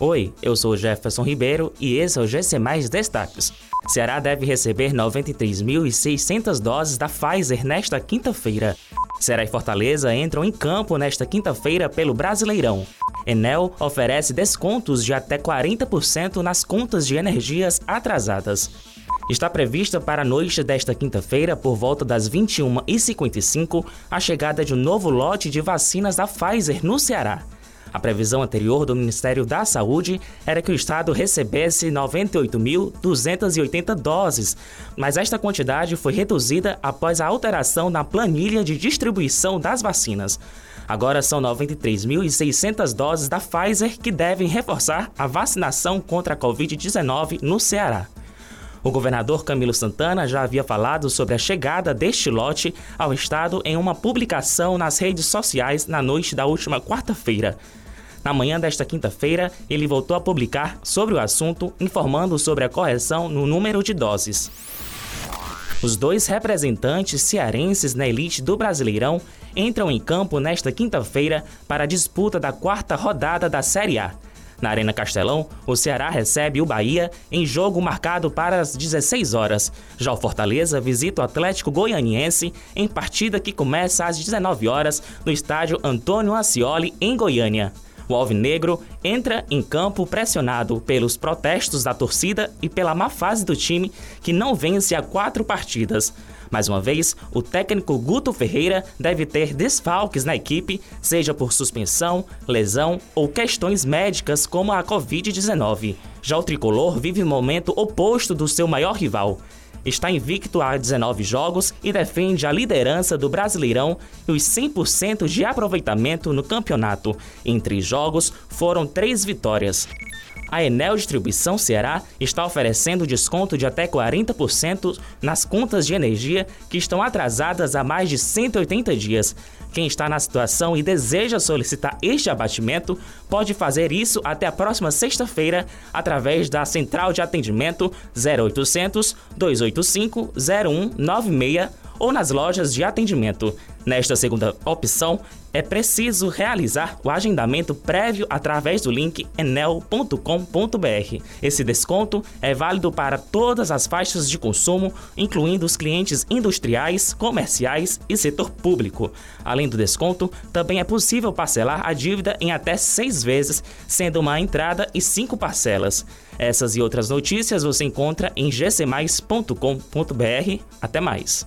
Oi, eu sou Jefferson Ribeiro e esse é o GC Mais Destaques. Ceará deve receber 93.600 doses da Pfizer nesta quinta-feira. Ceará e Fortaleza entram em campo nesta quinta-feira pelo Brasileirão. Enel oferece descontos de até 40% nas contas de energias atrasadas. Está prevista para a noite desta quinta-feira, por volta das 21h55, a chegada de um novo lote de vacinas da Pfizer no Ceará. A previsão anterior do Ministério da Saúde era que o estado recebesse 98.280 doses, mas esta quantidade foi reduzida após a alteração na planilha de distribuição das vacinas. Agora são 93.600 doses da Pfizer que devem reforçar a vacinação contra a Covid-19 no Ceará. O governador Camilo Santana já havia falado sobre a chegada deste lote ao estado em uma publicação nas redes sociais na noite da última quarta-feira. Na manhã desta quinta-feira, ele voltou a publicar sobre o assunto, informando sobre a correção no número de doses. Os dois representantes cearenses na elite do Brasileirão entram em campo nesta quinta-feira para a disputa da quarta rodada da Série A. Na Arena Castelão, o Ceará recebe o Bahia em jogo marcado para as 16 horas. Já o Fortaleza visita o Atlético Goianiense em partida que começa às 19 horas no estádio Antônio Ascioli, em Goiânia. O Alvinegro entra em campo pressionado pelos protestos da torcida e pela má fase do time que não vence há quatro partidas. Mais uma vez, o técnico Guto Ferreira deve ter desfalques na equipe, seja por suspensão, lesão ou questões médicas como a Covid-19. Já o tricolor vive um momento oposto do seu maior rival está invicto há 19 jogos e defende a liderança do Brasileirão e os 100% de aproveitamento no campeonato. Entre jogos, foram três vitórias. A Enel Distribuição Ceará está oferecendo desconto de até 40% nas contas de energia que estão atrasadas há mais de 180 dias. Quem está na situação e deseja solicitar este abatimento pode fazer isso até a próxima sexta-feira através da central de atendimento 0800 285 0196 ou nas lojas de atendimento. Nesta segunda opção, é preciso realizar o agendamento prévio através do link enel.com.br. Esse desconto é válido para todas as faixas de consumo, incluindo os clientes industriais, comerciais e setor público. Além do desconto, também é possível parcelar a dívida em até seis vezes, sendo uma entrada e cinco parcelas. Essas e outras notícias você encontra em gcmais.com.br. Até mais!